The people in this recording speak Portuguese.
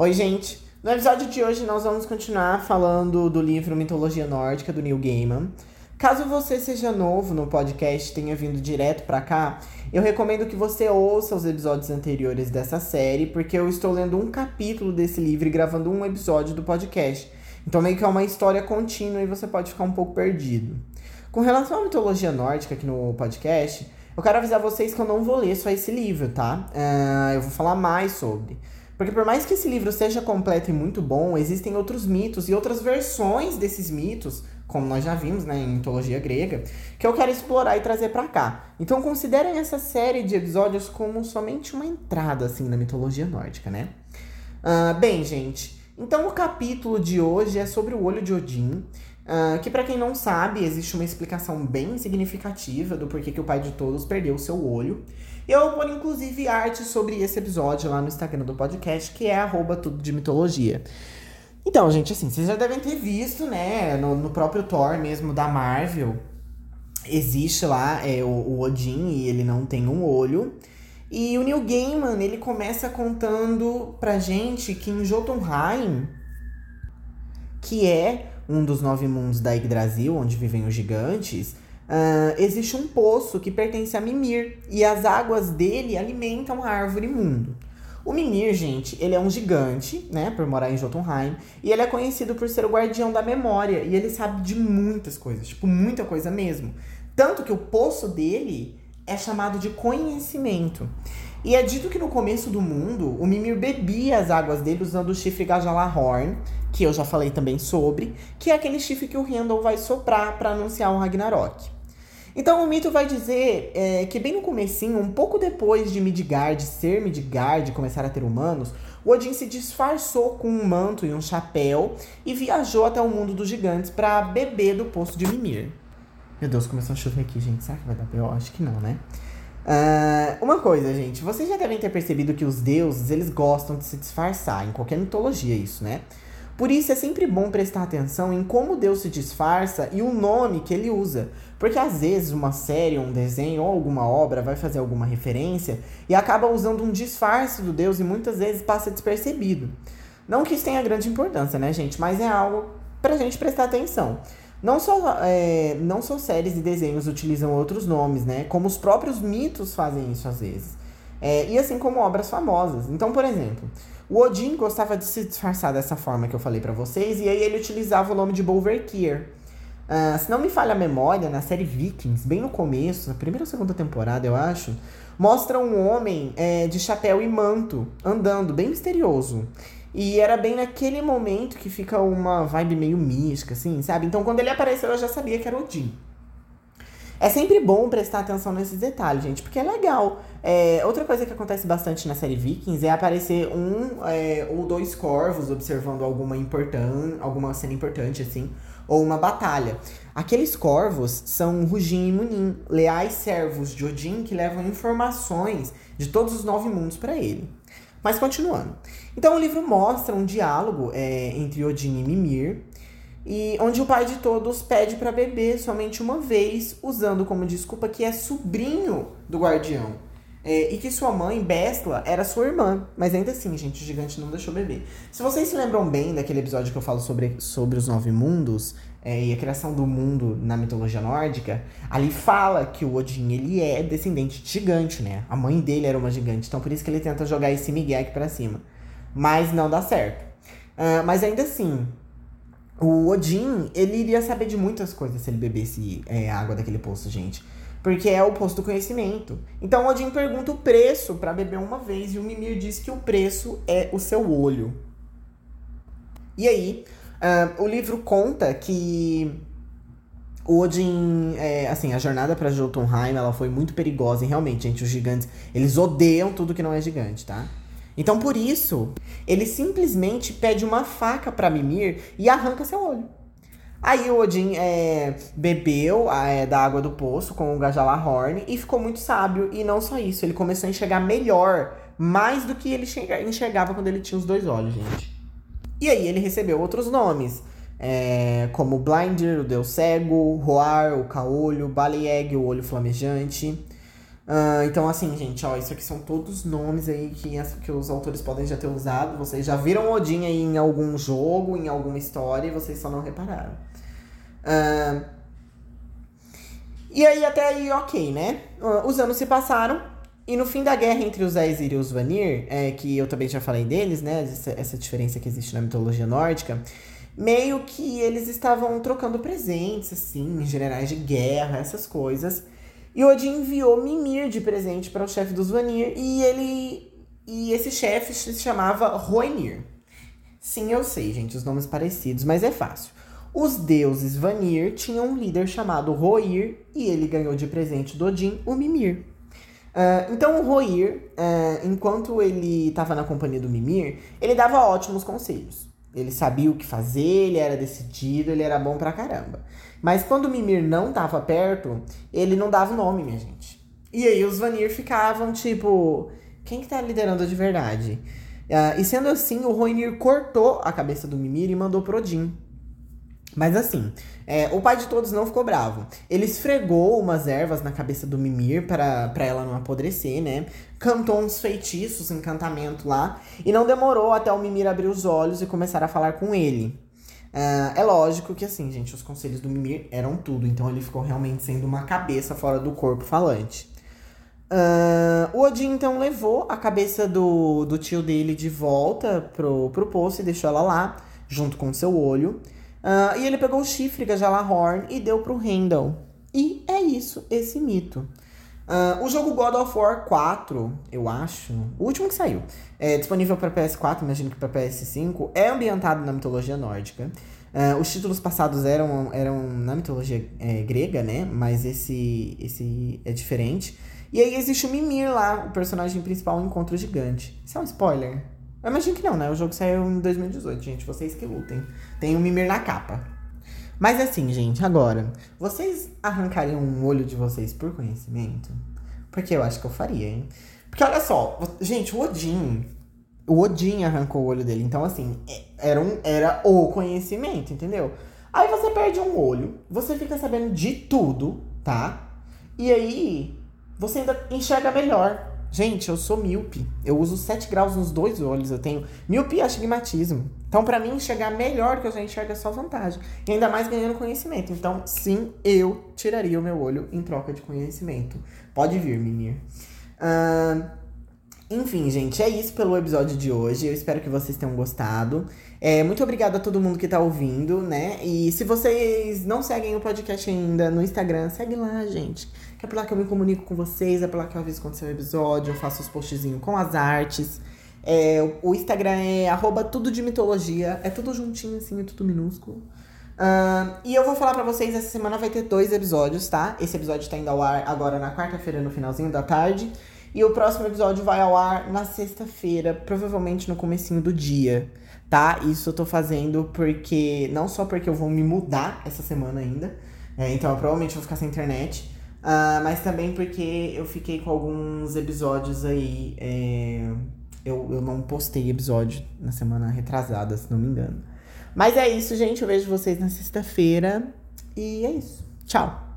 Oi, gente! No episódio de hoje nós vamos continuar falando do livro Mitologia Nórdica do Neil Gaiman. Caso você seja novo no podcast, tenha vindo direto para cá, eu recomendo que você ouça os episódios anteriores dessa série, porque eu estou lendo um capítulo desse livro e gravando um episódio do podcast. Então meio que é uma história contínua e você pode ficar um pouco perdido. Com relação à mitologia nórdica aqui no podcast, eu quero avisar vocês que eu não vou ler só esse livro, tá? Uh, eu vou falar mais sobre. Porque por mais que esse livro seja completo e muito bom, existem outros mitos e outras versões desses mitos como nós já vimos né, em mitologia grega, que eu quero explorar e trazer para cá. Então considerem essa série de episódios como somente uma entrada assim na mitologia nórdica, né? Uh, bem, gente, então o capítulo de hoje é sobre o olho de Odin, uh, que para quem não sabe existe uma explicação bem significativa do porquê que o pai de todos perdeu seu olho. Eu vou inclusive arte sobre esse episódio lá no Instagram do podcast, que é tudo de mitologia. Então, gente, assim, vocês já devem ter visto, né, no, no próprio Thor mesmo da Marvel, existe lá é, o, o, Odin e ele não tem um olho. E o Neil Gaiman, ele começa contando pra gente que em Jotunheim, que é um dos nove mundos da Yggdrasil, onde vivem os gigantes, uh, existe um poço que pertence a Mimir. E as águas dele alimentam a árvore mundo. O Mimir, gente, ele é um gigante, né, por morar em Jotunheim, e ele é conhecido por ser o guardião da memória, e ele sabe de muitas coisas, tipo, muita coisa mesmo. Tanto que o poço dele é chamado de conhecimento. E é dito que no começo do mundo, o Mimir bebia as águas dele usando o chifre Gajalahorn, que eu já falei também sobre, que é aquele chifre que o Randall vai soprar para anunciar o Ragnarok. Então o mito vai dizer é, que bem no comecinho, um pouco depois de Midgard ser Midgard começar a ter humanos, o Odin se disfarçou com um manto e um chapéu e viajou até o mundo dos gigantes para beber do poço de Mimir. Meu Deus, começou a chover aqui, gente. Será que vai dar pior? Acho que não, né? Uh, uma coisa, gente. Vocês já devem ter percebido que os deuses, eles gostam de se disfarçar. Em qualquer mitologia, isso, né? Por isso é sempre bom prestar atenção em como Deus se disfarça e o nome que ele usa. Porque às vezes uma série, um desenho ou alguma obra vai fazer alguma referência e acaba usando um disfarce do Deus e muitas vezes passa despercebido. Não que isso tenha grande importância, né, gente? Mas é algo pra gente prestar atenção. Não só, é, não só séries e desenhos utilizam outros nomes, né? Como os próprios mitos fazem isso às vezes. É, e assim como obras famosas. Então, por exemplo, o Odin gostava de se disfarçar dessa forma que eu falei para vocês, e aí ele utilizava o nome de Bolverkir. Uh, se não me falha a memória, na série Vikings, bem no começo, na primeira ou segunda temporada, eu acho, mostra um homem é, de chapéu e manto andando, bem misterioso. E era bem naquele momento que fica uma vibe meio mística, assim, sabe? Então quando ele apareceu, eu já sabia que era Odin. É sempre bom prestar atenção nesses detalhes, gente, porque é legal. É, outra coisa que acontece bastante na série Vikings é aparecer um é, ou dois corvos observando alguma importante, alguma cena importante, assim, ou uma batalha. Aqueles corvos são Rugin e Munin, leais servos de Odin que levam informações de todos os nove mundos para ele. Mas continuando. Então o livro mostra um diálogo é, entre Odin e Mimir, e onde o pai de todos pede para beber somente uma vez, usando como desculpa que é sobrinho do guardião. É, e que sua mãe, Bestla, era sua irmã. Mas ainda assim, gente, o gigante não deixou beber. Se vocês se lembram bem daquele episódio que eu falo sobre, sobre os nove mundos é, e a criação do mundo na mitologia nórdica, ali fala que o Odin ele é descendente de gigante, né? A mãe dele era uma gigante, então por isso que ele tenta jogar esse Miguel aqui pra cima. Mas não dá certo. Uh, mas ainda assim, o Odin, ele iria saber de muitas coisas se ele bebesse é, água daquele poço, gente. Porque é o poço do conhecimento. Então Odin pergunta o preço para beber uma vez e o Mimir diz que o preço é o seu olho. E aí, uh, o livro conta que Odin, é, assim, a jornada para Jotunheim, ela foi muito perigosa e realmente, gente, os gigantes, eles odeiam tudo que não é gigante, tá? Então, por isso, ele simplesmente pede uma faca para Mimir e arranca seu olho. Aí o Odin é, bebeu é, da água do poço com o Gajalahorn e ficou muito sábio. E não só isso, ele começou a enxergar melhor, mais do que ele enxergava quando ele tinha os dois olhos, gente. E aí ele recebeu outros nomes, é, como Blinder, o Deus Cego, Roar, o Caolho, Baleeg, o Olho Flamejante. Uh, então, assim, gente, ó, isso aqui são todos nomes aí que, que os autores podem já ter usado. Vocês já viram Odin aí em algum jogo, em alguma história, e vocês só não repararam. Uh, e aí, até aí, ok, né? Uh, os anos se passaram, e no fim da guerra entre os Aesir e os Vanir, é, que eu também já falei deles, né? Essa, essa diferença que existe na mitologia nórdica, meio que eles estavam trocando presentes, assim, generais de guerra, essas coisas. E Odin enviou Mimir de presente para o chefe dos Vanir e ele e esse chefe se chamava Roenir. Sim, eu sei, gente, os nomes parecidos, mas é fácil. Os deuses Vanir tinham um líder chamado Roir e ele ganhou de presente do Odin o Mimir. Uh, então o Roir, uh, enquanto ele estava na companhia do Mimir, ele dava ótimos conselhos. Ele sabia o que fazer, ele era decidido, ele era bom pra caramba. Mas quando o Mimir não tava perto, ele não dava o nome, minha gente. E aí os Vanir ficavam tipo, quem que tá liderando de verdade? Uh, e sendo assim, o Roinir cortou a cabeça do Mimir e mandou pro Odin. Mas assim, é, o pai de todos não ficou bravo. Ele esfregou umas ervas na cabeça do Mimir para ela não apodrecer, né? Cantou uns feitiços, encantamento lá. E não demorou até o Mimir abrir os olhos e começar a falar com ele. Uh, é lógico que, assim, gente, os conselhos do Mimir eram tudo. Então ele ficou realmente sendo uma cabeça fora do corpo falante. Uh, o Odin, então, levou a cabeça do, do tio dele de volta pro, pro poço e deixou ela lá, junto com seu olho. Uh, e ele pegou o chifre Gajalahorn e deu pro Randall. E é isso, esse mito. Uh, o jogo God of War 4, eu acho, o último que saiu, é disponível para PS4, imagino que para PS5, é ambientado na mitologia nórdica. Uh, os títulos passados eram, eram na mitologia é, grega, né? Mas esse, esse é diferente. E aí existe o Mimir lá, o personagem principal, o Encontro Gigante. Isso é um spoiler? Eu imagino que não, né? O jogo saiu em 2018, gente. Vocês que lutem. Tem o Mimir na capa. Mas assim, gente, agora, vocês arrancariam um olho de vocês por conhecimento? Porque eu acho que eu faria, hein? Porque olha só, gente, o Odin. O Odin arrancou o olho dele. Então, assim, é, era, um, era o conhecimento, entendeu? Aí você perde um olho, você fica sabendo de tudo, tá? E aí, você ainda enxerga melhor. Gente, eu sou míope. Eu uso 7 graus nos dois olhos. Eu tenho miopia e astigmatismo. Então, para mim, enxergar melhor que eu já enxergo é só vantagem. E ainda mais ganhando conhecimento. Então, sim, eu tiraria o meu olho em troca de conhecimento. Pode vir, Mimir. Uh, enfim, gente, é isso pelo episódio de hoje. Eu espero que vocês tenham gostado. É, muito obrigada a todo mundo que tá ouvindo, né? E se vocês não seguem o podcast ainda no Instagram, segue lá, gente que é por lá que eu me comunico com vocês, é por lá que eu aviso quando sair o episódio, eu faço os postzinhos com as artes. É, o Instagram é arroba tudo de mitologia, é tudo juntinho assim, é tudo minúsculo. Uh, e eu vou falar para vocês, essa semana vai ter dois episódios, tá? Esse episódio tá indo ao ar agora na quarta-feira, no finalzinho da tarde. E o próximo episódio vai ao ar na sexta-feira, provavelmente no comecinho do dia, tá? Isso eu tô fazendo porque... Não só porque eu vou me mudar essa semana ainda, é, então eu provavelmente vou ficar sem internet. Uh, mas também porque eu fiquei com alguns episódios aí. É, eu, eu não postei episódio na semana retrasada, se não me engano. Mas é isso, gente. Eu vejo vocês na sexta-feira. E é isso. Tchau!